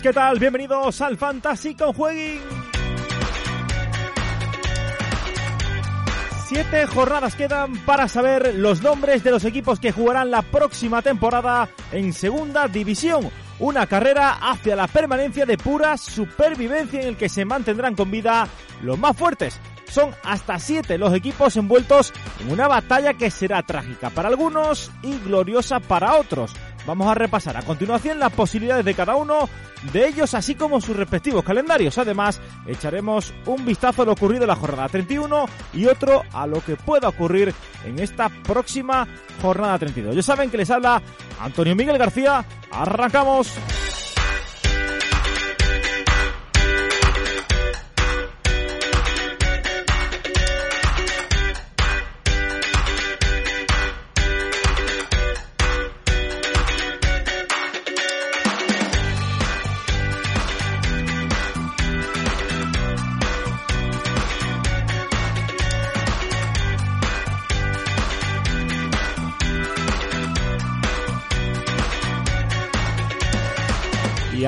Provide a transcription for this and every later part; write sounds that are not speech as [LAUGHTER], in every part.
¿qué tal? Bienvenidos al Fantasy con. Siete jornadas quedan para saber los nombres de los equipos que jugarán la próxima temporada en Segunda División. Una carrera hacia la permanencia de pura supervivencia en el que se mantendrán con vida los más fuertes. Son hasta siete los equipos envueltos en una batalla que será trágica para algunos y gloriosa para otros. Vamos a repasar a continuación las posibilidades de cada uno de ellos, así como sus respectivos calendarios. Además, echaremos un vistazo a lo ocurrido en la jornada 31 y otro a lo que pueda ocurrir en esta próxima jornada 32. Ya saben que les habla Antonio Miguel García. Arrancamos.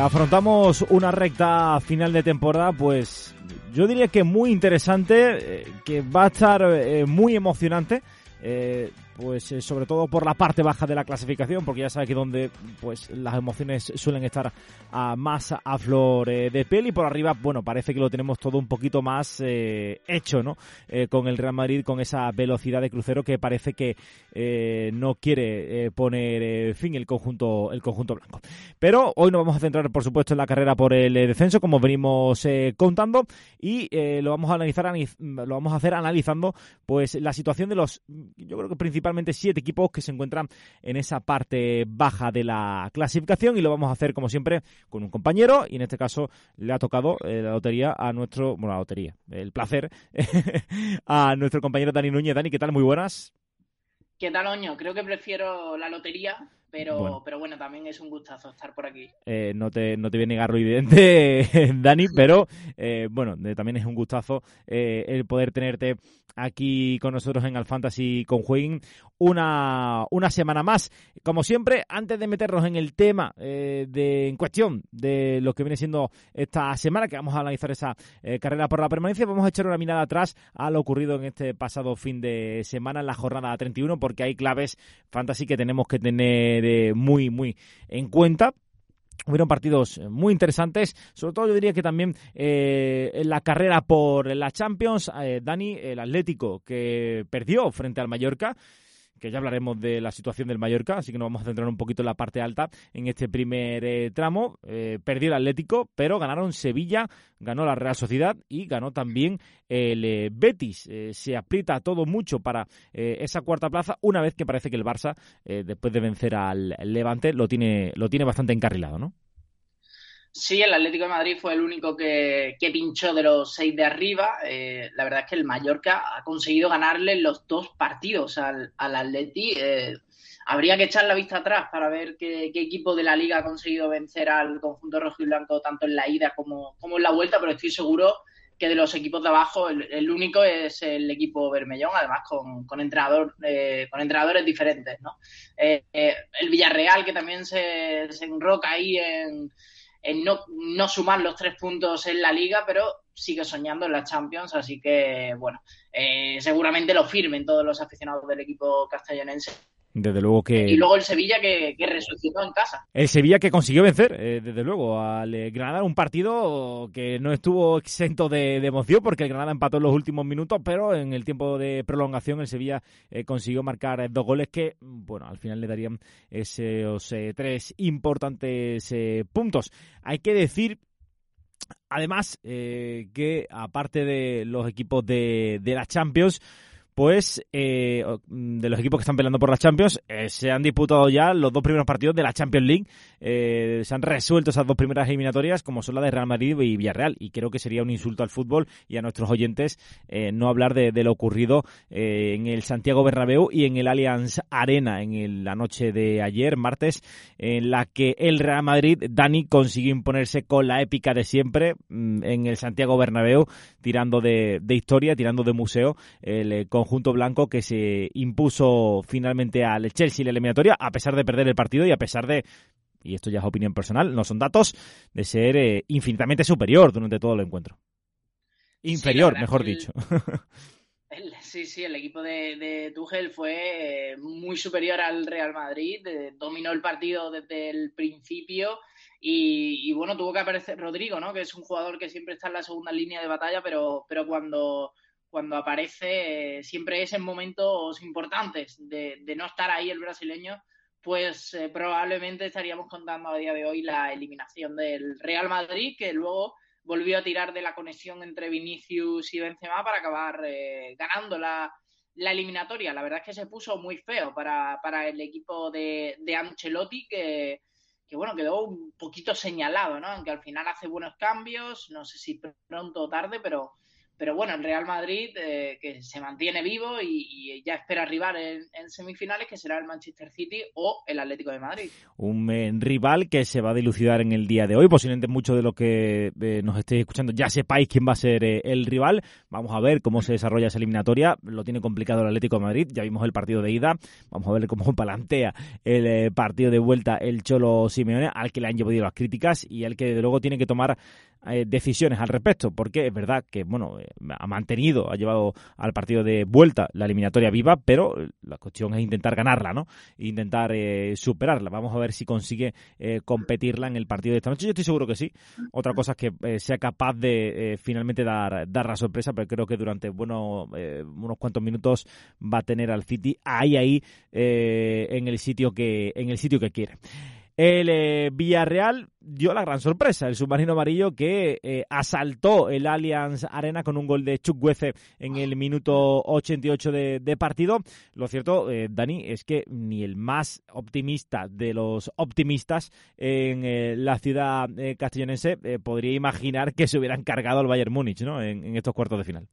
Afrontamos una recta final de temporada, pues yo diría que muy interesante, eh, que va a estar eh, muy emocionante. Eh, pues eh, sobre todo por la parte baja de la clasificación, porque ya sabe que donde pues las emociones suelen estar a, más a flor eh, de piel y por arriba, bueno, parece que lo tenemos todo un poquito más eh, hecho, ¿no? con el Real Madrid, con esa velocidad de crucero que parece que no quiere poner fin el conjunto, el conjunto blanco. Pero hoy nos vamos a centrar, por supuesto, en la carrera por el descenso, como venimos contando, y lo vamos a analizar, lo vamos a hacer analizando, pues la situación de los, yo creo que principalmente principalmente siete equipos que se encuentran en esa parte baja de la clasificación y lo vamos a hacer como siempre con un compañero y en este caso le ha tocado eh, la lotería a nuestro, bueno, la lotería, el placer [LAUGHS] a nuestro compañero Dani Núñez. Dani, ¿qué tal? Muy buenas. ¿Qué tal, Oño? Creo que prefiero la lotería pero bueno. pero bueno, también es un gustazo estar por aquí. Eh, no, te, no te voy a negar lo evidente, [LAUGHS] Dani, pero eh, bueno, también es un gustazo eh, el poder tenerte aquí con nosotros en Al Fantasy con Juegin una, una semana más. Como siempre, antes de meternos en el tema de, en cuestión de lo que viene siendo esta semana, que vamos a analizar esa carrera por la permanencia, vamos a echar una mirada atrás a lo ocurrido en este pasado fin de semana, en la jornada 31, porque hay claves fantasy que tenemos que tener muy, muy en cuenta. Hubieron partidos muy interesantes, sobre todo yo diría que también eh, en la carrera por la Champions, eh, Dani, el Atlético que perdió frente al Mallorca, que ya hablaremos de la situación del Mallorca, así que nos vamos a centrar un poquito en la parte alta en este primer eh, tramo. Eh, perdió el Atlético, pero ganaron Sevilla, ganó la Real Sociedad y ganó también el eh, Betis. se aprieta todo mucho para esa cuarta plaza, una vez que parece que el Barça, después de vencer al Levante, lo tiene, lo tiene bastante encarrilado, ¿no? Sí, el Atlético de Madrid fue el único que, pinchó de los seis de arriba. Eh, la verdad es que el Mallorca ha conseguido ganarle los dos partidos al, al Atleti. Eh, habría que echar la vista atrás para ver qué, equipo de la liga ha conseguido vencer al conjunto rojo y blanco tanto en la ida como, como en la vuelta, pero estoy seguro que de los equipos de abajo el, único es el equipo Bermellón, además con, con, entrenador, eh, con entrenadores diferentes. ¿no? el Villarreal, que también se, se enroca ahí en en no, no sumar los tres puntos en la liga, pero sigue soñando en la Champions, así que bueno, eh, seguramente lo firmen todos los aficionados del equipo castellonense desde luego que... Y luego el Sevilla que, resucitó en casa. El Sevilla que consiguió vencer, eh, desde luego, al eh, Granada, un partido que no estuvo exento de, emoción porque el Granada empató en los últimos minutos, pero en el tiempo de prolongación el Sevilla eh, consiguió marcar dos goles que, bueno, al final le darían esos tres importantes puntos. Hay que decir Además, que aparte de los equipos de, de la Champions, pues eh, mm, de los equipos que están peleando por la Champions, eh, se han disputado ya los dos primeros partidos de la Champions League. Eh, se han resuelto esas dos primeras eliminatorias, como son la de Real Madrid y Villarreal. Y creo que sería un insulto al fútbol y a nuestros oyentes no hablar de, lo ocurrido en el Santiago Bernabéu y en el Allianz Arena en la noche de ayer, martes, en la que el Real Madrid, Dani, consiguió imponerse con la épica de siempre mm, en el Santiago Bernabéu, tirando de, historia, tirando de museo, el, conjunto blanco que se impuso finalmente al Chelsea en la eliminatoria, a pesar de perder el partido y a pesar de y esto ya es opinión personal, no son datos, de ser eh, infinitamente superior durante todo el encuentro. Inferior, mejor dicho. [LAUGHS] sí, sí, el equipo de, de Tuchel fue eh, muy superior al Real Madrid, dominó el partido desde el principio y, bueno, tuvo que aparecer Rodrigo, ¿no? Que es un jugador que siempre está en la segunda línea de batalla, pero, pero cuando, cuando aparece eh, siempre es en momentos importantes de, no estar ahí el brasileño, pues eh, probablemente estaríamos contando a día de hoy la eliminación del Real Madrid, que luego volvió a tirar de la conexión entre Vinicius y Benzema para acabar eh, ganando la, eliminatoria. La verdad es que se puso muy feo para, el equipo de, de Ancelotti, que, que, bueno, quedó un poquito señalado, ¿no? Aunque al final hace buenos cambios, no sé si pronto o tarde, pero pero bueno, el Real Madrid eh, que se mantiene vivo y, ya espera arribar en, semifinales, que será el Manchester City o el Atlético de Madrid. Un eh, rival que se va a dilucidar en el día de hoy. Posiblemente muchos de los que eh, nos estéis escuchando ya sepáis quién va a ser el rival. Vamos a ver cómo se desarrolla esa eliminatoria. Lo tiene complicado el Atlético de Madrid. Ya vimos el partido de ida. Vamos a ver cómo [LAUGHS] plantea el partido de vuelta el Cholo Simeone, al que le han llevado las críticas y al que luego tiene que tomar eh, decisiones al respecto, porque es verdad que bueno eh, ha mantenido, ha llevado al partido de vuelta la eliminatoria viva, pero la cuestión es intentar ganarla, ¿no? Intentar eh, superarla. Vamos a ver si consigue competirla en el partido de esta noche. Yo estoy seguro que sí. Otra cosa es que sea capaz de finalmente dar, dar la sorpresa, pero creo que durante bueno, unos cuantos minutos va a tener al City ahí ahí en el sitio que en el sitio que quiere. El eh, Villarreal dio la gran sorpresa, el submarino amarillo que eh, asaltó el Allianz Arena con un gol de Chukwueze en el minuto 88 de, de partido. Lo cierto, eh, Dani, es que ni el más optimista de los optimistas en la ciudad castellonense podría imaginar que se hubieran cargado al Bayern Múnich ¿no? en estos cuartos de final.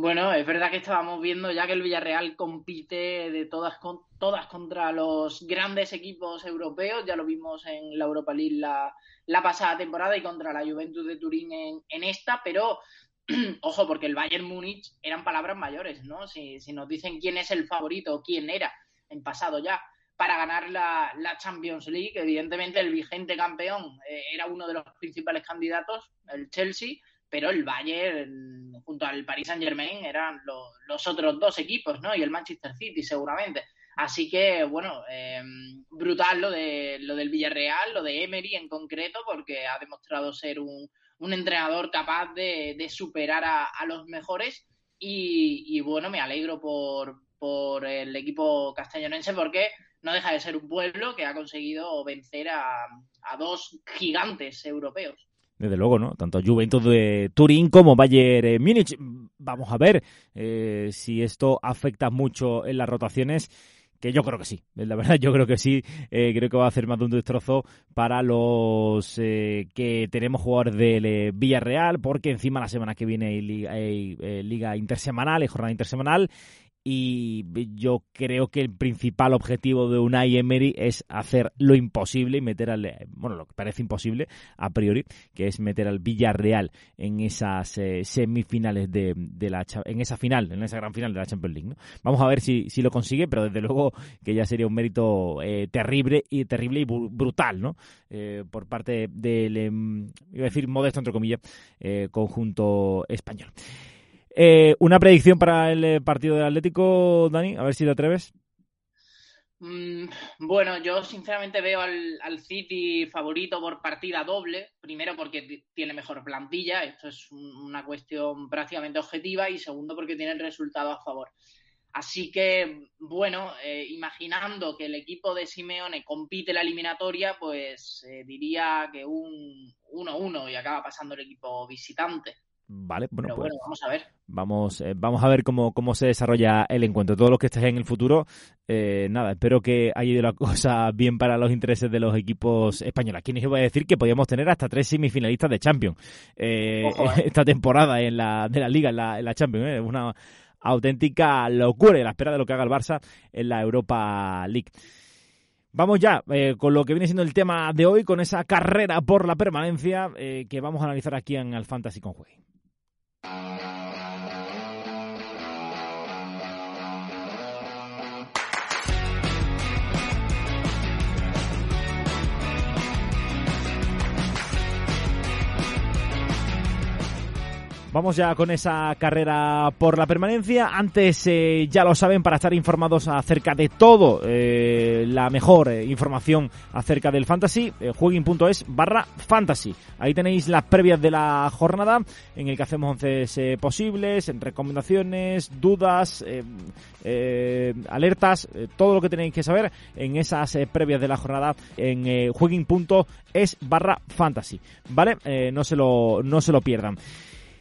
Bueno, es verdad que estábamos viendo ya que el Villarreal compite de todas, con, todas contra los grandes equipos europeos, ya lo vimos en la Europa League la, la pasada temporada y contra la Juventus de Turín en, en esta, pero [CLEARS THROAT] ojo, porque el Bayern Múnich eran palabras mayores, ¿no? Si, si, nos dicen quién es el favorito o quién era en pasado ya para ganar la, la Champions League, evidentemente el vigente campeón eh, era uno de los principales candidatos, el Chelsea, pero el Bayern junto al Paris Saint Germain eran los otros dos equipos, ¿no? Y el Manchester City seguramente. Así que, bueno, eh, brutal lo, de, lo del Villarreal, lo de Emery en concreto, porque ha demostrado ser un, entrenador capaz de, superar a, los mejores. Y, bueno, me alegro por, por el equipo castellonense porque no deja de ser un pueblo que ha conseguido vencer a, a dos gigantes europeos desde luego, ¿no? Tanto Juventus de Turín como Bayern Múnich. Vamos a ver eh, si esto afecta mucho en las rotaciones que yo creo que sí, la verdad [LAUGHS] yo creo que sí, eh, creo que va a hacer más de un destrozo para los eh, que tenemos jugadores del Villarreal, porque encima la semana que viene hay liga, hay, liga intersemanal, hay jornada intersemanal, y yo creo que el principal objetivo de Unai Emery es hacer lo imposible y meter al bueno lo que parece imposible a priori que es meter al Villarreal en esas eh, semifinales de, la en esa final en esa gran final de la Champions League vamos a ver si, si lo consigue pero desde luego que ya sería un mérito eh, terrible y terrible y brutal no eh, por parte del em, iba a decir modesto entre comillas conjunto español eh, una predicción para el eh, partido del Atlético, Dani, a ver si te atreves. Mm, bueno, yo sinceramente veo al, City favorito por partida doble. Primero porque tiene mejor plantilla, esto es una cuestión prácticamente objetiva, y segundo porque tiene el resultado a favor. Así que, bueno, eh, imaginando que el equipo de Simeone compite la eliminatoria, pues diría que un 1-1 y acaba pasando el equipo visitante. Vale, bueno, pues vamos a ver. Vamos, eh, vamos a ver cómo, cómo se desarrolla el encuentro. Todos los que estéis en el futuro, eh, nada, espero que haya ido la [LAUGHS] cosa bien para los intereses de los equipos españoles. Nos iba a decir que podíamos tener hasta tres semifinalistas de Champions [LAUGHS] eh, esta temporada en la, de la Liga, en la, en la Champions. Es una auténtica locura y la espera de lo que haga el Barça en la Europa League. Vamos ya con lo que viene siendo el tema de hoy, con esa carrera por la permanencia que vamos a analizar aquí en el Fantasy Música Vamos ya con esa carrera por la permanencia. Antes, eh, ya lo saben, para estar informados acerca de todo, eh, la mejor eh, información acerca del fantasy, eh, jueguin.es barra fantasy. Ahí tenéis las previas de la jornada, en el que hacemos once posibles, recomendaciones, dudas, alertas, todo lo que tenéis que saber en esas previas de la jornada en eh, jueguin.es barra fantasy. ¿Vale? no, se lo, no se lo pierdan.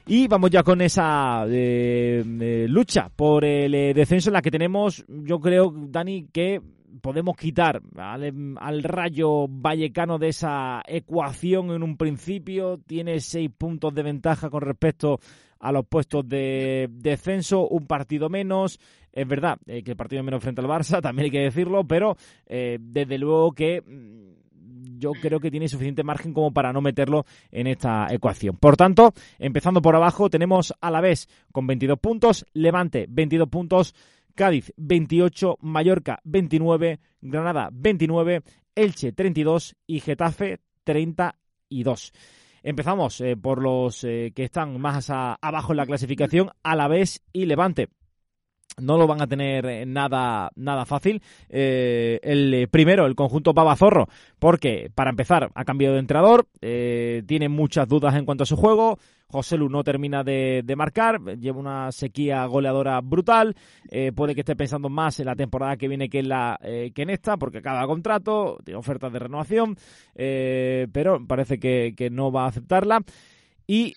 Y vamos ya con esa eh, eh, lucha por el eh, descenso en la que tenemos, yo creo, Dani, que podemos quitar al, Rayo Vallecano de esa ecuación en un principio. Tiene seis puntos de ventaja con respecto a los puestos de descenso, un partido menos. Es verdad que el partido menos frente al Barça, [LAUGHS] también hay que decirlo, pero desde luego que mm, yo creo que tiene suficiente margen como para no meterlo en esta ecuación. Por tanto, empezando por abajo, tenemos a la vez con 22 puntos, Levante 22 puntos, Cádiz 28, Mallorca 29, Granada 29, Elche 32 y Getafe 32. Empezamos eh, por los eh, que están más abajo en la clasificación, Alavés y Levante no lo van a tener eh, nada, nada fácil. Eh, el primero, el conjunto Babazorro, porque para empezar ha cambiado de entrenador, eh, tiene muchas dudas en cuanto a su juego. José Lu no termina de, marcar, lleva una sequía goleadora brutal. puede que esté pensando más en la temporada que viene que en, la, que en esta, porque cada contrato tiene ofertas de renovación, pero parece que, que no va a aceptarla. Y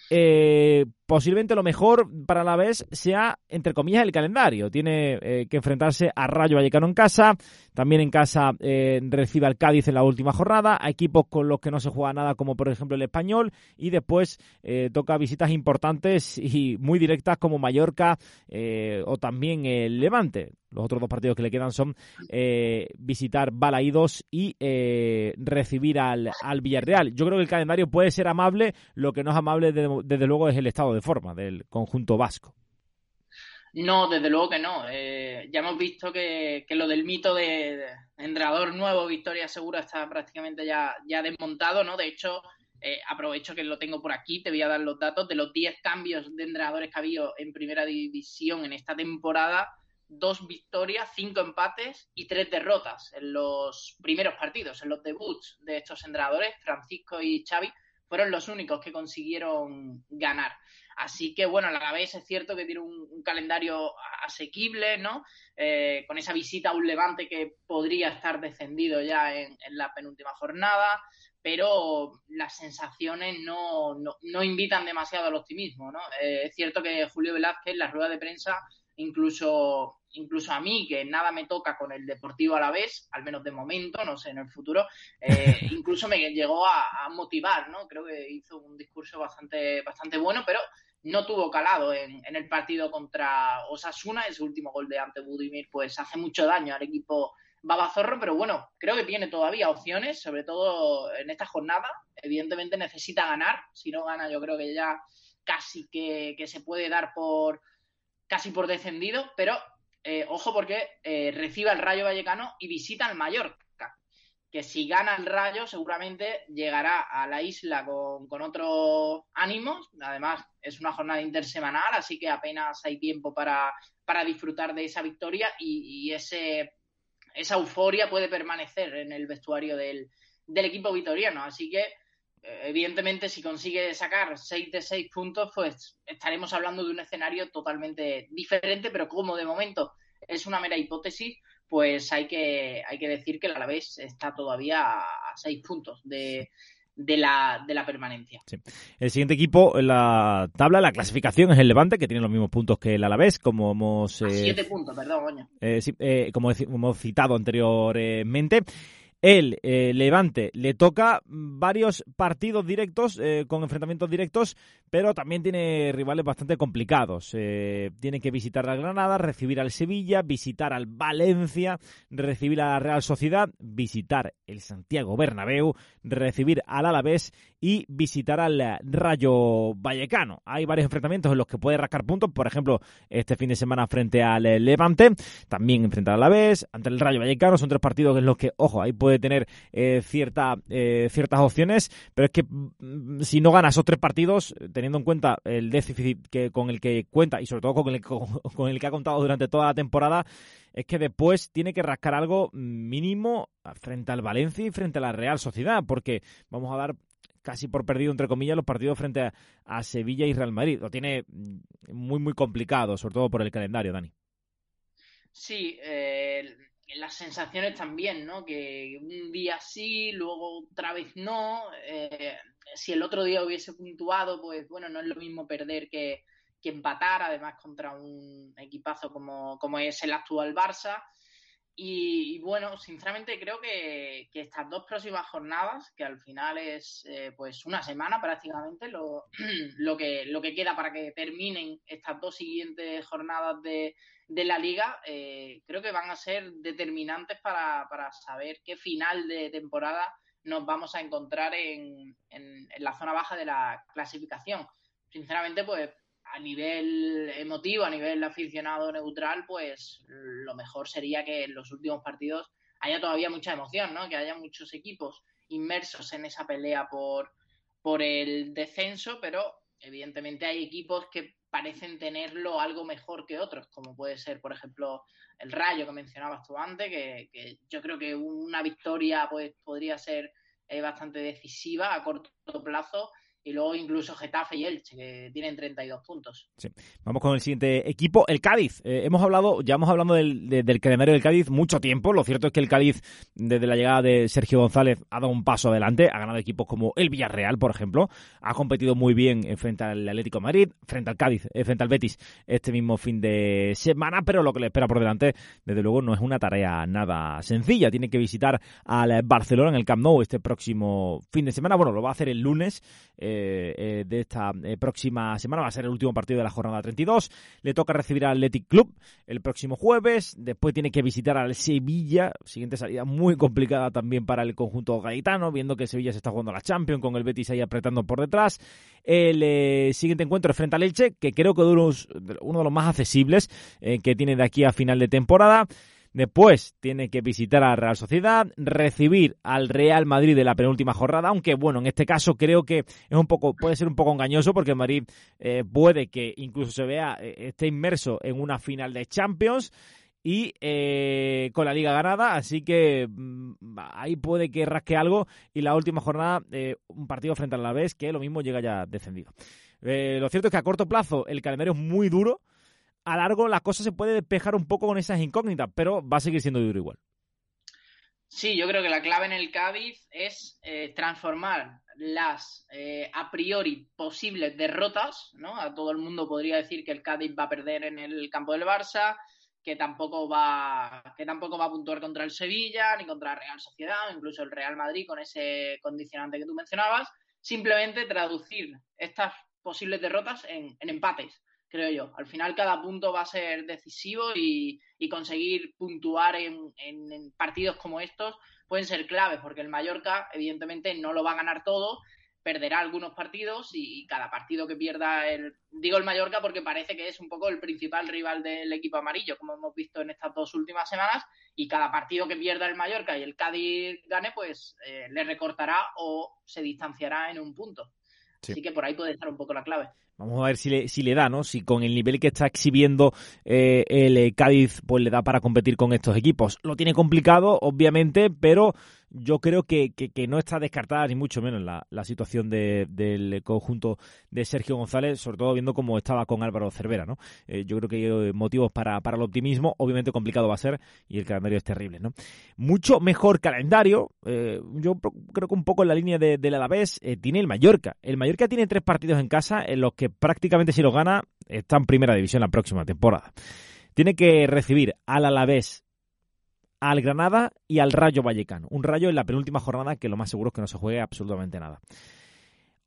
posiblemente lo mejor para la vez sea, entre comillas, el calendario. Tiene eh, que enfrentarse a Rayo Vallecano en casa, también en casa eh, recibe al Cádiz en la última jornada, a equipos con los que no se juega nada, como por ejemplo el Español, y después eh, toca visitas importantes y muy directas como Mallorca o también el Levante. Los otros dos partidos que le quedan son visitar Balaídos y recibir al, al Villarreal. Yo creo que el calendario puede ser amable, lo que no es amable desde luego es el estado de forma del conjunto vasco. No, desde luego que no. Eh, ya hemos visto que, lo del mito de, entrenador nuevo, Victoria Segura, está prácticamente ya, ya desmontado, ¿no? De hecho, eh, aprovecho que lo tengo por aquí, te voy a dar los datos de los 10 cambios de entrenadores que ha habido en primera división en esta temporada. Dos victorias, cinco empates y tres derrotas en los primeros partidos, en los debuts de estos entrenadores, Francisco y Xavi, fueron los únicos que consiguieron ganar. Así que, bueno, a la vez es cierto que tiene un, calendario asequible, ¿no? Eh, con esa visita a un Levante que podría estar descendido ya en, la penúltima jornada, pero las sensaciones no, no, invitan demasiado al optimismo, ¿no? Eh, es cierto que Julio Velázquez, en la rueda de prensa, incluso incluso a mí, que nada me toca con el Deportivo a la vez, al menos de momento, no sé, en el futuro, eh, [LAUGHS] incluso me llegó a, motivar, ¿no? Creo que hizo un discurso bastante, bastante bueno, pero no tuvo calado en, el partido contra Osasuna, ese último gol de ante Budimir, pues hace mucho daño al equipo Babazorro, pero bueno, creo que tiene todavía opciones, sobre todo en esta jornada. Evidentemente necesita ganar, si no gana yo creo que ya casi que, que se puede dar por casi por descendido, pero eh, ojo porque eh, recibe al Rayo Vallecano y visita al Mallorca. Que si gana el Rayo, seguramente llegará a la isla con, con otro ánimo. Además, es una jornada intersemanal, así que apenas hay tiempo para, para disfrutar de esa victoria y, ese, esa euforia puede permanecer en el vestuario del, del equipo vitoriano. Así que evidentemente, si consigue sacar 6 de 6 puntos, pues estaremos hablando de un escenario totalmente diferente, pero como de momento es una mera hipótesis, pues hay que, hay que decir que el Alavés está todavía a 6 puntos de, de la, de la permanencia. El siguiente equipo en la tabla, la clasificación es el Levante, que tiene los mismos puntos que el Alavés, como hemos... Eh, siete puntos, perdón, eh, eh, como hemos citado anteriormente. El eh, Levante le toca varios partidos directos eh, con enfrentamientos directos, pero también tiene rivales bastante complicados. Eh, tiene que visitar al Granada, recibir al Sevilla, visitar al Valencia, recibir a la Real Sociedad, visitar el Santiago Bernabéu, recibir al Alavés y visitar al Rayo Vallecano. Hay varios enfrentamientos en los que puede rascar puntos, por ejemplo, este fin de semana frente al Levante, también enfrentar al Alavés, ante el Rayo Vallecano, son tres partidos en los que, ojo, ahí puede puede tener eh, cierta, eh, ciertas opciones, pero es que mm, si no gana esos tres partidos, teniendo en cuenta el déficit que, con el que cuenta y sobre todo con el, [LAUGHS] con el que ha contado durante toda la temporada, es que después tiene que rascar algo mínimo frente al Valencia y frente a la Real Sociedad, porque vamos a dar casi por perdido, entre comillas, los partidos frente a, Sevilla y Real Madrid. Lo tiene muy, muy complicado, sobre todo por el calendario, Dani. Sí, eh, las sensaciones también, ¿no? Que un día sí, luego otra vez no. Eh, si el otro día hubiese puntuado, pues bueno, no es lo mismo perder que, que empatar, además contra un equipazo como, como es el actual Barça. Y, bueno, sinceramente creo que, estas dos próximas jornadas, que al final es eh, pues una semana prácticamente lo, [CLEARS THROAT] lo, que, lo que queda para que terminen estas dos siguientes jornadas de, de la liga, eh, creo que van a ser determinantes para, para, saber qué final de temporada nos vamos a encontrar en, en, en la zona baja de la clasificación. Sinceramente, pues a nivel emotivo, a nivel aficionado neutral, pues lo mejor sería que en los últimos partidos haya todavía mucha emoción, ¿no? Que haya muchos equipos inmersos en esa pelea por, por el descenso, pero evidentemente hay equipos que parecen tenerlo algo mejor que otros, como puede ser, por ejemplo, el Rayo que mencionabas tú antes, que, yo creo que una victoria pues podría ser eh, bastante decisiva a corto plazo y luego incluso Getafe y Elche, que tienen 32 puntos. Sí. Vamos con el siguiente equipo, el Cádiz. Eh, hemos hablado, ya hemos hablado del, del, calendario del Cádiz mucho tiempo. Lo cierto es que el Cádiz, desde la llegada de Sergio González, ha dado un paso adelante. Ha ganado equipos como el Villarreal, por ejemplo. Ha competido muy bien frente al Atlético Madrid, frente al Cádiz, eh, frente al Betis este mismo fin de semana. Pero lo que le espera por delante, desde luego, no es una tarea nada sencilla. Tiene que visitar al Barcelona en el Camp Nou este próximo fin de semana. Bueno, lo va a hacer el lunes. Eh, eh, de esta eh, próxima semana. Va a ser el último partido de la jornada 32. Le toca recibir al Athletic Club el próximo jueves. Después tiene que visitar al Sevilla. Siguiente salida muy complicada también para el conjunto gaitano, viendo que Sevilla se está jugando la Champions con el Betis ahí apretando por detrás. El siguiente encuentro es frente al Elche, que creo que es uno de los más accesibles que tiene de aquí a final de temporada. Después tiene que visitar a la Real Sociedad, recibir al Real Madrid de la penúltima jornada, aunque bueno, en este caso creo que es un poco, puede ser un poco engañoso porque Madrid eh, puede que incluso se vea, eh, esté inmerso en una final de Champions y eh, con la liga ganada, así que mm, ahí puede que rasque algo y la última jornada un partido frente al Alavés que lo mismo llega ya descendido. lo cierto es que a corto plazo el calendario es muy duro a largo la cosa se puede despejar un poco con esas incógnitas, pero va a seguir siendo duro igual. Sí, yo creo que la clave en el Cádiz es eh, transformar las eh, a priori posibles derrotas, ¿no? A todo el mundo podría decir que el Cádiz va a perder en el campo del Barça, que tampoco va, que tampoco va a puntuar contra el Sevilla, ni contra la Real Sociedad, incluso el Real Madrid con ese condicionante que tú mencionabas. Simplemente traducir estas posibles derrotas en empates creo yo. Al final cada punto va a ser decisivo y, conseguir puntuar en, partidos como estos pueden ser claves, porque el Mallorca evidentemente no lo va a ganar todo, perderá algunos partidos y, cada partido que pierda el... Digo el Mallorca porque parece que es un poco el principal rival del equipo amarillo, como hemos visto en estas dos últimas semanas, y cada partido que pierda el Mallorca y el Cádiz gane, pues eh, le recortará o se distanciará en un punto. Así que por ahí puede estar un poco la clave. Vamos a ver si le, si le da, ¿no? Si con el nivel que está exhibiendo eh, el Cádiz, pues le da para competir con estos equipos. Lo tiene complicado, obviamente, pero yo creo que, que, no está descartada ni mucho menos la, la situación del conjunto de Sergio González, sobre todo viendo cómo estaba con Álvaro Cervera, ¿no? Eh, yo creo que hay motivos para, para el optimismo, obviamente complicado va a ser y el calendario es terrible, ¿no? Mucho mejor calendario, yo creo que un poco en la línea de, del Alavés tiene el Mallorca. El Mallorca tiene tres partidos en casa en los que prácticamente si lo gana está en primera división la próxima temporada. Tiene que recibir al Alavés, al Granada y al Rayo Vallecano. Un Rayo en la penúltima jornada que lo más seguro es que no se juegue absolutamente nada.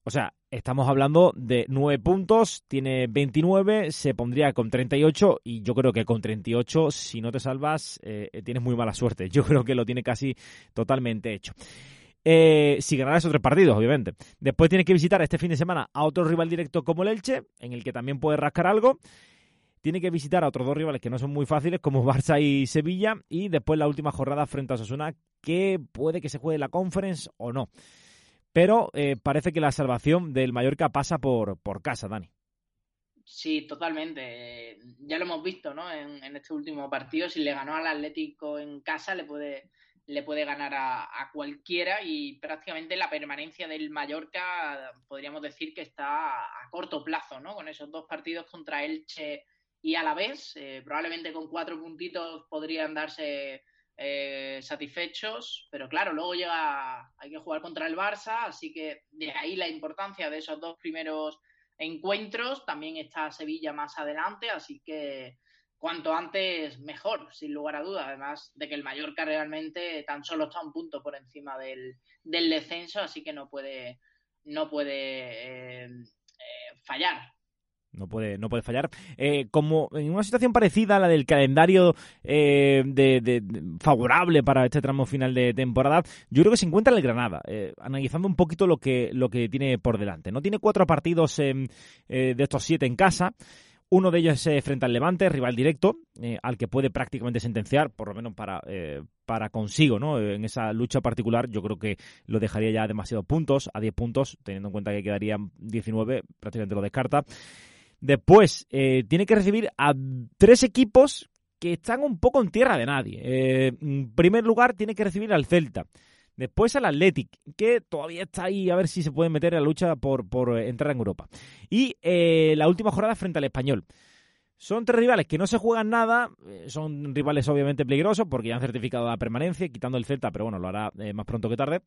O sea, estamos hablando de nueve puntos, tiene 29, se pondría con 38 y yo creo que con 38, si no te salvas, eh, tienes muy mala suerte. Yo creo que lo tiene casi totalmente hecho. Eh, si ganara esos tres partidos, obviamente. Después tiene que visitar este fin de semana a otro rival directo como el Elche, en el que también puede rascar algo. Tiene que visitar a otros dos rivales que no son muy fáciles, como [LAUGHS] Barça y Sevilla, y después la última jornada frente a Osasuna, que puede que se juegue la Conference o no. Pero eh, parece que la salvación del Mallorca pasa por, por casa, Dani. Sí, totalmente. Ya lo hemos visto, ¿no? En, este último partido, si le ganó al Atlético en casa, le puede, le puede ganar a, cualquiera y prácticamente la permanencia del Mallorca podríamos decir que está a corto plazo, ¿no? Con esos dos partidos contra Elche y Alavés, eh, probablemente con cuatro puntitos podrían darse eh, satisfechos, pero claro, luego llega, hay que jugar contra el Barça, así que de ahí la importancia de esos dos primeros encuentros. También está Sevilla más adelante, así que cuanto antes mejor, sin lugar a dudas. Además de que el Mallorca realmente tan solo está un punto por encima del, descenso, así que no puede, no puede eh, eh, fallar no puede, no puede fallar. Eh, como en una situación parecida a la del calendario eh, de, favorable para este tramo final de temporada, yo creo que se encuentra el Granada, eh, analizando un poquito lo que, lo que tiene por delante. No tiene cuatro partidos de estos siete en casa. Uno de ellos es frente al Levante, rival directo, al que puede prácticamente sentenciar, por lo menos para, para consigo, ¿no? En esa lucha particular, yo creo que lo dejaría ya demasiados puntos, a 10 puntos, teniendo en cuenta que quedarían 19, prácticamente lo descarta. Después, eh, tiene que recibir a tres equipos que están un poco en tierra de nadie. Eh, en primer lugar, tiene que recibir al Celta. Después al Athletic, que todavía está ahí a ver si se puede meter en la lucha por, por entrar en Europa. Y eh, la última jornada frente al Español. Son tres rivales que no se juegan nada, son rivales obviamente peligrosos porque ya han certificado la permanencia, quitando el Celta, pero bueno, lo hará más pronto que tarde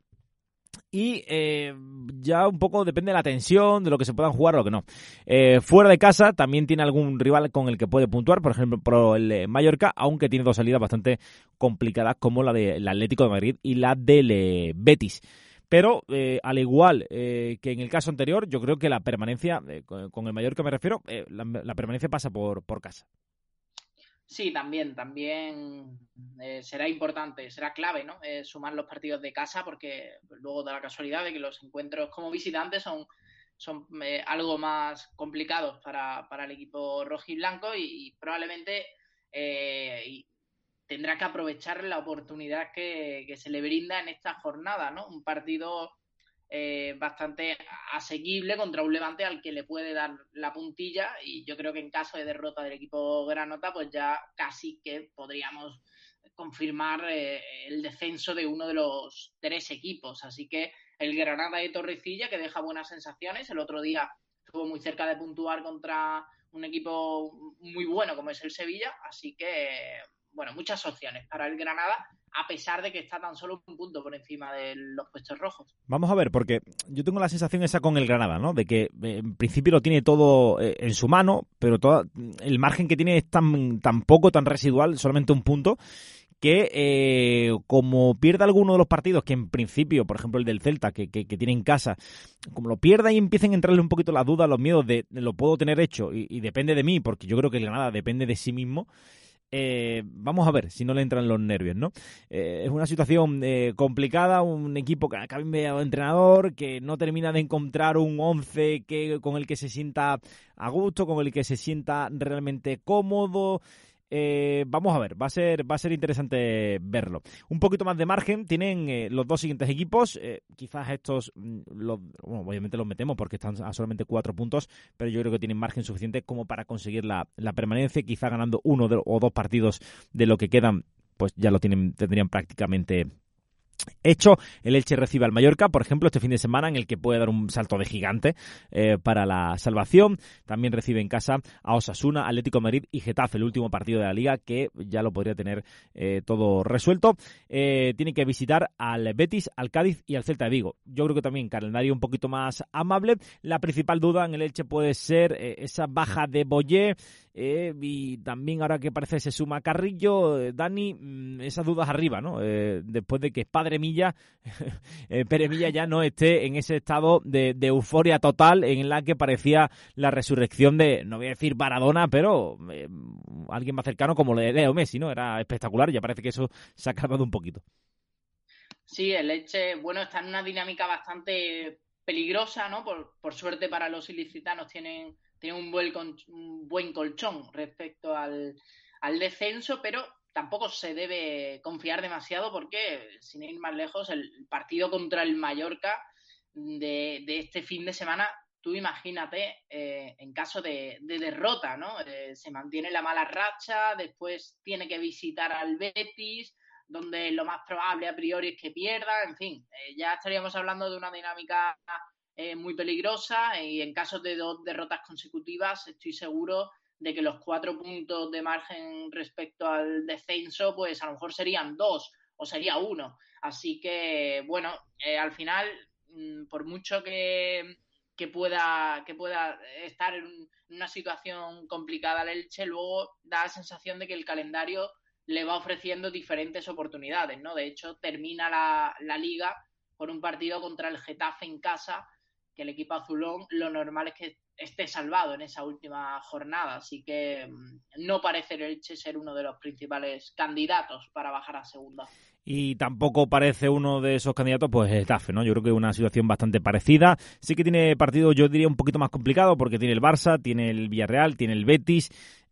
y eh, ya un poco depende de la tensión, de lo que se puedan jugar o lo que no. Eh, fuera de casa también tiene algún rival con el que puede puntuar, por ejemplo el eh, Mallorca, aunque tiene dos salidas bastante complicadas como la del Atlético de Madrid y la del Betis. Pero al igual que en el caso anterior, yo creo que la permanencia, con, el Mallorca me refiero, la, permanencia pasa por, por casa. Sí, también, también eh, será importante, será clave, ¿no? Eh, sumar los partidos de casa porque luego da la casualidad de que los encuentros como visitantes son, son eh, algo más complicados para, para el equipo rojiblanco y, y probablemente tendrá que aprovechar la oportunidad que, que, se le brinda en esta jornada, ¿no? Un partido eh, bastante asequible contra un Levante al que le puede dar la puntilla y yo creo que en caso de derrota del equipo Granota pues ya casi que podríamos confirmar eh, el descenso de uno de los tres equipos. Así que el Granada de Torrecilla que deja buenas sensaciones. El otro día estuvo muy cerca de puntuar contra un equipo muy bueno como es el Sevilla. Así que, bueno, muchas opciones para el Granada a pesar de que está tan solo un punto por encima de los puestos rojos. Vamos a ver, porque yo tengo la sensación esa con el Granada, ¿no? De que eh, en principio lo tiene todo eh, en su mano, pero todo, el margen que tiene es tan, tan poco, tan residual, solamente un punto, que eh, como pierda alguno de los partidos, que en principio, por ejemplo el del Celta, que, que, tiene en casa, como lo pierda y empiecen a entrarle un poquito las dudas, los miedos de, lo puedo tener hecho y, y, depende de mí, porque yo creo que el Granada depende de sí mismo, eh, vamos a ver si no le entran los nervios, ¿no? Eh, es una situación eh, complicada, un equipo que ha cambiado de entrenador, que no termina de encontrar un 11 que, con el que se sienta a gusto, con el que se sienta realmente cómodo. Eh, vamos a ver, va a ser va a ser interesante verlo. Un poquito más de margen tienen eh, los dos siguientes equipos. Eh, quizás estos, mm, obviamente los metemos porque están a solamente cuatro puntos, pero yo creo que tienen margen suficiente como para conseguir la, la permanencia. Quizá ganando uno o dos partidos de lo que quedan, pues ya lo tienen tendrían prácticamente hecho. El Elche recibe al Mallorca, por ejemplo, este fin de semana en el que puede dar un salto de gigante eh, para la salvación. También recibe en casa a Osasuna, Atlético Madrid y Getafe, el último partido de la liga que ya lo podría tener eh, todo resuelto. Eh, tiene que visitar al Betis, al Cádiz y al Celta de Vigo. Yo creo que también calendario un poquito más amable. La principal duda en el Elche puede ser esa baja de Boyé y también ahora que parece se suma Carrillo, Dani, mm, esas dudas arriba, ¿no? Después de que Padre [LAUGHS] Milla ya no esté en ese estado de, euforia total en la que parecía la resurrección de, no voy a decir Baradona, pero alguien más cercano como Leo Messi, ¿no? Era espectacular, ya parece que eso se ha calmado un poquito. Sí, el Leche, bueno, está en una dinámica bastante peligrosa, ¿no? Por, por suerte para los ilicitanos tienen tiene un buen, buen colchón respecto al, al descenso, pero tampoco se debe confiar demasiado porque, sin ir más lejos, el partido contra el Mallorca de, este fin de semana, tú imagínate eh, en caso de, derrota, ¿no? Eh, se mantiene la mala racha, después tiene que visitar al Betis, donde lo más probable a priori es que pierda, en fin, eh, ya estaríamos hablando de una dinámica muy peligrosa y en caso de dos derrotas consecutivas estoy seguro de que los cuatro puntos de margen respecto al descenso, pues a lo mejor serían dos o sería uno. Así que, bueno, eh, al final, mm, por mucho que, que, pueda, que pueda estar en una situación complicada el Elche, luego da la sensación de que el calendario le va ofreciendo diferentes oportunidades, ¿no? De hecho, termina la, la liga con un partido contra el Getafe en casa, que el equipo azulón lo normal es que esté salvado en esa última jornada. Así que mm, no parece el Elche ser uno de los principales candidatos para bajar a segunda. Y tampoco parece uno de esos candidatos, pues Getafe, ¿no? Yo creo que una situación bastante parecida. Sí que tiene partido, yo diría, un poquito más complicado, porque tiene el Barça, tiene el Villarreal, tiene el Betis,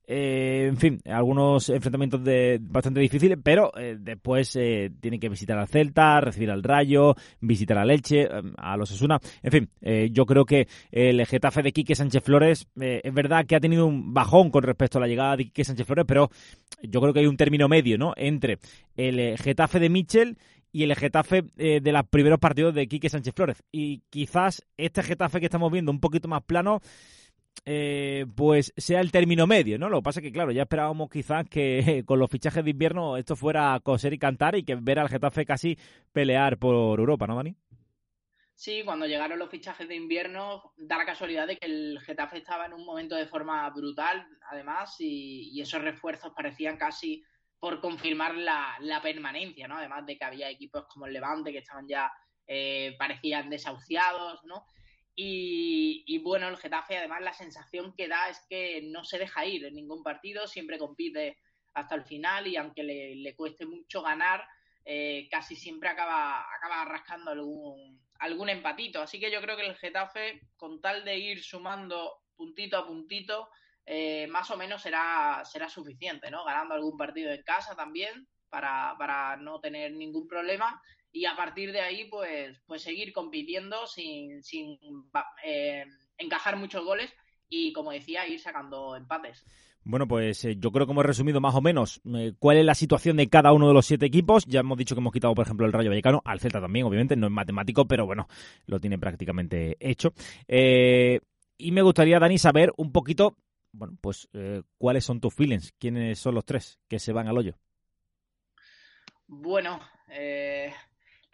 eh, en fin, algunos enfrentamientos de, bastante difíciles, pero eh, después eh, tiene que visitar al Celta, recibir al Rayo, visitar a Leche, a los Osuna. En fin, yo creo que el Getafe de Quique Sánchez Flores es verdad que ha tenido un bajón con respecto a la llegada de Quique Sánchez Flores, pero yo creo que hay un término medio, ¿no? Entre el Getafe de Michel y el Getafe de los primeros partidos de Quique Sánchez Flores. Y quizás este Getafe que estamos viendo un poquito más plano eh, pues sea el término medio, ¿no? Lo que pasa es que, claro, ya esperábamos quizás que [LAUGHS] con los fichajes de invierno esto fuera coser y cantar y que ver al Getafe casi pelear por Europa, ¿no, Dani? Sí, cuando llegaron los fichajes de invierno, da la casualidad de que el Getafe estaba en un momento de forma brutal, además, y, esos refuerzos parecían casi por confirmar la, permanencia, ¿no? Además de que había equipos como el Levante que estaban ya, eh, parecían desahuciados, ¿no? Y, bueno, el Getafe además la sensación que da es que no se deja ir en ningún partido, siempre compite hasta el final y aunque le, cueste mucho ganar, eh, casi siempre acaba, acaba rascando algún, algún empatito. Así que yo creo que el Getafe, con tal de ir sumando puntito a puntito, eh, más o menos será, será suficiente, ¿no? Ganando algún partido en casa también para, para no tener ningún problema y a partir de ahí pues, pues seguir compitiendo sin, sin eh, encajar muchos goles y como decía ir sacando empates. Bueno, pues eh, yo creo que hemos resumido más o menos eh, cuál es la situación de cada uno de los siete equipos. Ya hemos dicho que hemos quitado, por ejemplo, el Rayo Vallecano, al Celta también, obviamente, no es matemático, pero bueno, lo tiene prácticamente hecho. y me gustaría, Dani, saber un poquito, bueno, pues cuáles son tus feelings, quiénes son los tres que se van al hoyo. Bueno, eh,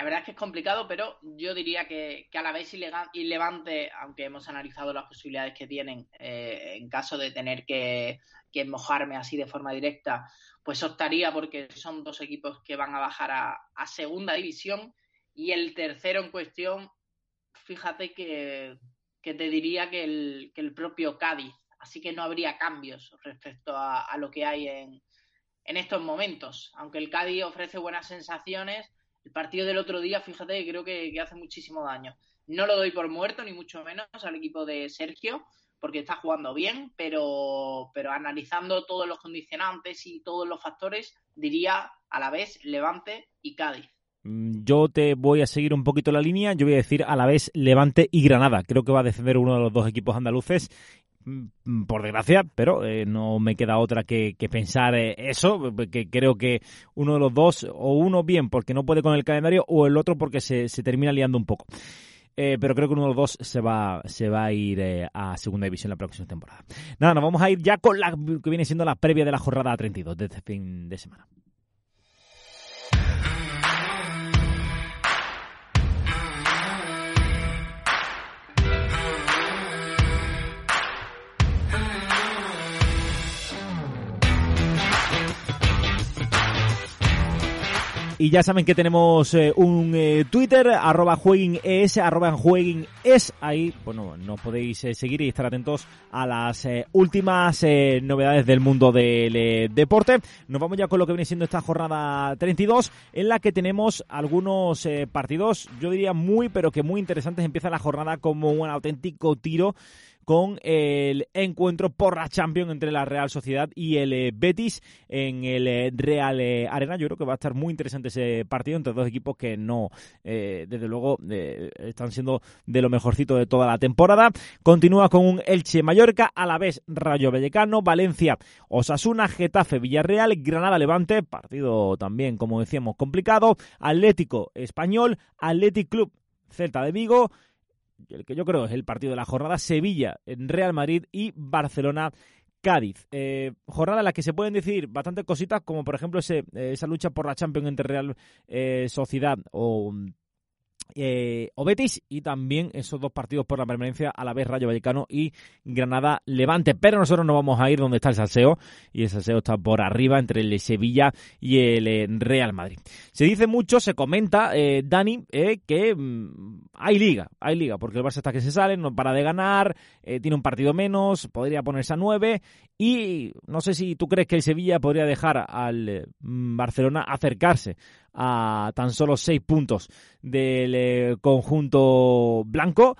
la verdad es que es complicado, pero yo diría que, a la vez y Levante, aunque hemos analizado las posibilidades que tienen eh, en caso de tener que, mojarme así de forma directa, pues optaría porque son dos equipos que van a bajar a, segunda división. Y el tercero en cuestión, fíjate que, te diría que el, propio Cádiz. Así que no habría cambios respecto a, lo que hay en, en estos momentos. Aunque el Cádiz ofrece buenas sensaciones el partido del otro día, fíjate, creo que, hace muchísimo daño. No lo doy por muerto, ni mucho menos, al equipo de Sergio, porque está jugando bien, pero, pero analizando todos los condicionantes y todos los factores, diría a la vez Levante y Cádiz. Mm, yo te voy a seguir un poquito la línea, yo voy a decir a la vez Levante y Granada. Creo que va a defender uno de los dos equipos andaluces por desgracia, pero eh, no me queda otra que, pensar eh, eso, que creo que uno de los dos, o uno bien porque no puede con el calendario, o el otro porque se, termina liando un poco. Eh, pero creo que uno de los dos se va, se va a ir a segunda división la próxima temporada. Nada, nos vamos a ir ya con la que viene siendo la previa de la jornada 32 de este fin de semana. Y ya saben que tenemos eh, un eh, Twitter, arroba es, arroba es. Ahí, bueno, nos podéis eh, seguir y estar atentos a las últimas novedades del mundo del deporte. Nos vamos ya con lo que viene siendo esta jornada 32, en la que tenemos algunos partidos, yo diría muy, pero que muy interesantes. Empieza la jornada como un auténtico tiro con el encuentro por la Champions entre la Real Sociedad y el eh, Betis en el eh, Real eh, Arena. Yo creo que va a estar muy interesante ese partido entre dos equipos que no, desde luego, están siendo de lo mejorcito de toda la temporada. Continúa con un Elche Mallorca, a la vez Rayo Vallecano, Valencia Osasuna, Getafe Villarreal, Granada Levante, partido también, como decíamos, complicado, Atlético Español, Athletic Club Celta de Vigo, el que yo creo es el partido de la jornada, Sevilla en Real Madrid y Barcelona. Cádiz, eh, jornada en la que se pueden decidir bastantes cositas, como por ejemplo ese, esa lucha por la Champions entre Real eh, Sociedad o eh, o Betis y también esos dos partidos por la permanencia a la vez Rayo Vallecano y Granada Levante. Pero nosotros no vamos a ir donde está el salseo y el salseo está por arriba entre el Sevilla y el eh, Real Madrid. Se dice mucho, se comenta, eh, Dani, eh, que mm, hay liga, hay liga, porque el Barça está que se sale, no para de ganar, tiene un partido menos, podría ponerse a nueve y no sé si tú crees que el Sevilla podría dejar al Barcelona acercarse a tan solo seis puntos del eh, conjunto blanco.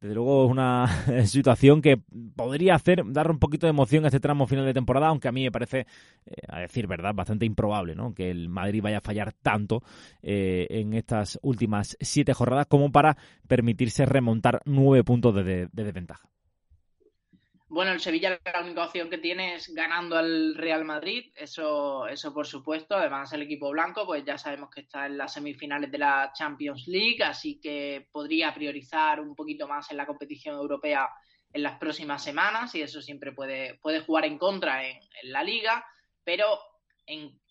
Desde luego es una [LAUGHS] situación que podría hacer dar un poquito de emoción a este tramo final de temporada, aunque a mí me parece, eh, a decir verdad, bastante improbable ¿no? que el Madrid vaya a fallar tanto eh, en estas últimas siete jornadas como para permitirse remontar nueve puntos de desventaja. Bueno, el Sevilla la única opción que tiene es ganando al Real Madrid, eso, eso por supuesto. Además, el equipo blanco, pues ya sabemos que está en las semifinales de la Champions League, así que podría priorizar un poquito más en la competición europea en las próximas semanas, y eso siempre puede, puede jugar en contra en, la liga, pero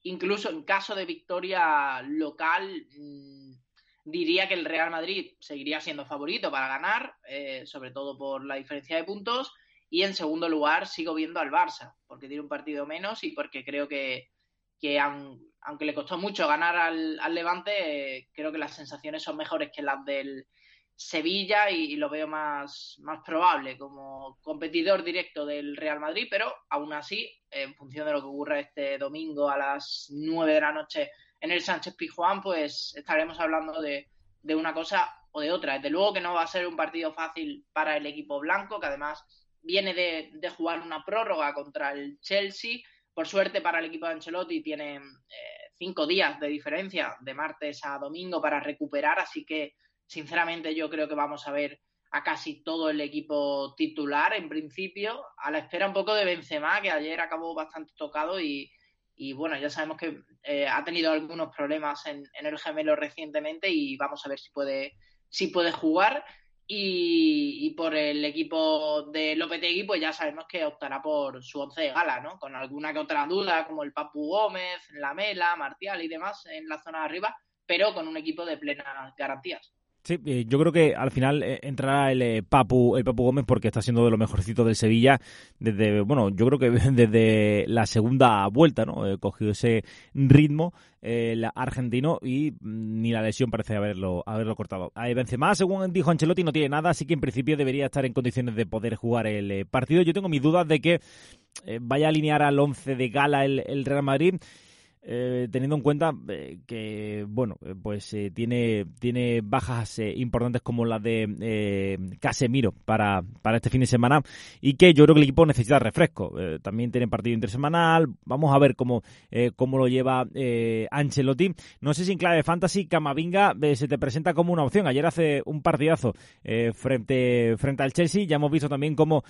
incluso en caso de victoria local, mm, diría que el Real Madrid seguiría siendo favorito para ganar, eh, sobre todo por la diferencia de puntos y en segundo lugar, sigo viendo al Barça, porque tiene un partido menos y porque creo que, aunque le costó mucho ganar al, Levante, creo que las sensaciones son mejores que las del Sevilla y, lo veo más, más probable como competidor directo del Real Madrid, pero aún así, en función de lo que ocurra este domingo a las 9 de la noche en el Sánchez Pizjuán, pues estaremos hablando de, de una cosa o de otra. Desde luego que no va a ser un partido fácil para el equipo blanco, que además viene de, jugar una prórroga contra el Chelsea. Por suerte para el equipo de Ancelotti tiene eh, cinco días de diferencia de martes a domingo para recuperar, así que sinceramente yo creo que vamos a ver a casi todo el equipo titular en principio, a la espera un poco de Benzema, que ayer acabó bastante tocado y, bueno, ya sabemos que eh, ha tenido algunos problemas en, en, el gemelo recientemente y vamos a ver si puede, si puede jugar. Y, por el equipo de Lopetegui, pues ya sabemos que optará por su once de gala, ¿no? Con alguna que otra duda, como el Papu Gómez, Lamela, Martial y demás en la zona de arriba, pero con un equipo de plenas garantías. Sí, eh, yo creo que al final eh, entrará el eh, Papu, el Papu Gómez porque está siendo de lo mejorcito del Sevilla desde, bueno, yo creo que [LAUGHS] desde la segunda vuelta, ¿no? cogió ese ritmo el argentino y mm, ni la lesión parece haberlo, haberlo cortado. Benzema, según dijo Ancelotti, no tiene nada, así que en principio debería estar en condiciones de poder jugar el partido. Yo tengo mis dudas de que vaya a alinear al 11 de gala el Real Madrid. Eh, teniendo en cuenta eh, que bueno eh, pues tiene tiene bajas importantes como la de Casemiro para, para este fin de semana y que yo creo que el equipo necesita refresco. También tiene partido intersemanal. Vamos a ver cómo cómo lo lleva Ancelotti. No sé si en clave de fantasy Camavinga se te presenta como una opción. Ayer hace un partidazo frente frente al Chelsea. Ya hemos visto también cómo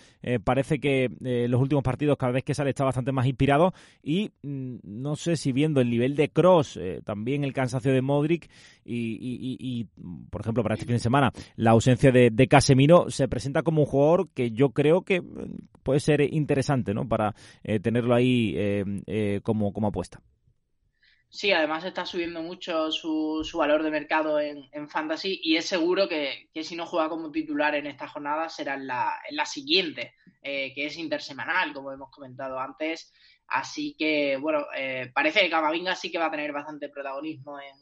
parece que los últimos partidos cada vez que sale está bastante más inspirado. Y mm, no sé si el nivel de Cross, eh, también el cansancio de Modric y, por ejemplo, para este fin de semana, la ausencia de, Casemiro se presenta como un jugador que yo creo que mm, puede ser interesante ¿no? para eh, tenerlo ahí eh, como, como apuesta. Sí, además está subiendo mucho su, su valor de mercado en, Fantasy y es seguro que, si no juega como titular en esta jornada será en la, en la siguiente, que es intersemanal, como hemos comentado antes. Así que, bueno, eh, parece que Camavinga sí que va a tener bastante protagonismo en,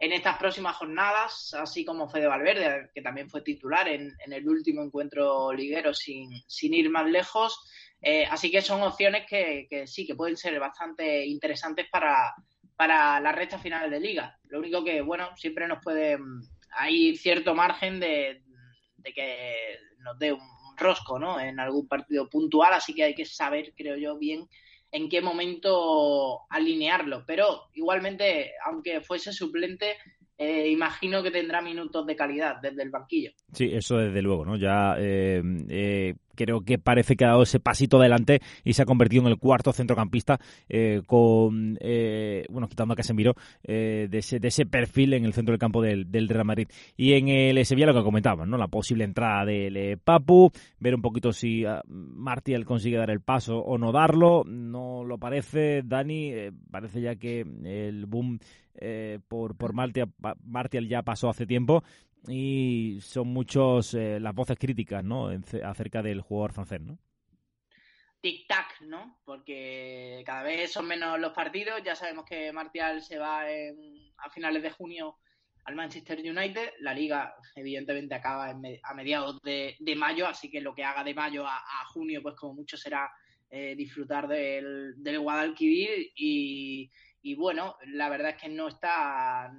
en estas próximas jornadas, así como Fede Valverde, que también fue titular en, el último encuentro liguero sin, sin ir más lejos. Eh, así que son opciones que, que, sí, que pueden ser bastante interesantes para, para la recta final de liga. Lo único que, bueno, siempre nos puede, hay cierto margen de, de que nos dé un rosco, ¿no? En algún partido puntual, así que hay que saber, creo yo, bien en qué momento alinearlo. Pero igualmente, aunque fuese suplente, eh, imagino que tendrá minutos de calidad desde el banquillo. Sí, eso desde luego, ¿no? Ya eh, eh, creo que parece que ha dado ese pasito adelante y se ha convertido en el cuarto centrocampista con, bueno, quitando a Casemiro, de, ese, de ese perfil en el centro del campo del, del Real Madrid. Y en el Sevilla lo que comentaban, ¿no? La posible entrada de Papu, ver un poquito si uh, Martial consigue dar el paso o no darlo, no lo parece, Dani, parece ya que el boom eh, por, por Martial, ya pasó hace tiempo y son muchos eh, las voces críticas ¿no? acerca del jugador francés, ¿no? Tic-tac, ¿no? Porque cada vez son menos los partidos. Ya sabemos que Martial se va a finales de junio al Manchester United. La liga, evidentemente, acaba a mediados de, mayo, así que lo que haga de mayo a, junio, pues como mucho será eh, disfrutar del, del Guadalquivir y, y bueno, la verdad es que no está,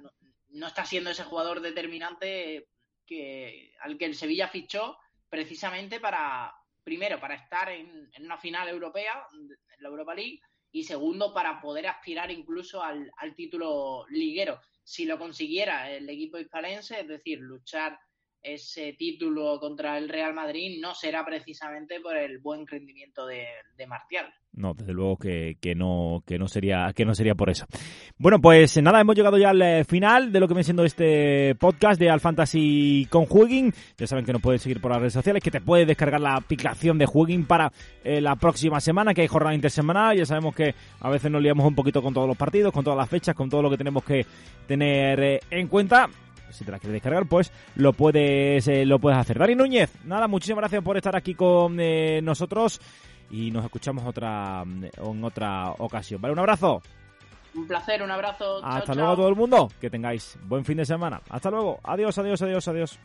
no, está siendo ese jugador determinante que, al que el Sevilla fichó precisamente para, primero, para estar en, una final europea, en la Europa League, y segundo, para poder aspirar incluso al, al título liguero. Si lo consiguiera el equipo hispalense, es decir, luchar ese título contra el Real Madrid no será precisamente por el buen rendimiento de, de Martial. No, desde luego que, que, no, que, no sería, que no sería por eso. Bueno, pues nada, hemos llegado ya al eh, final de lo que viene siendo este podcast de Al Fantasy con Hugging. Ya saben que nos pueden seguir por las redes sociales, que te puedes descargar la aplicación de Hugging para eh, la próxima semana, que hay jornada intersemanal. Ya sabemos que a veces nos liamos un poquito con todos los partidos, con todas las fechas, con todo lo que tenemos que tener eh, en cuenta si te la quieres descargar, pues lo puedes, lo puedes hacer. Dani Núñez, nada, muchísimas gracias por estar aquí con nosotros y nos escuchamos otra en otra ocasión. ¿Vale? Un abrazo. Un placer, un abrazo. Hasta luego a todo el mundo. Que tengáis buen fin de semana. Hasta luego. Adiós, adiós, adiós, adiós.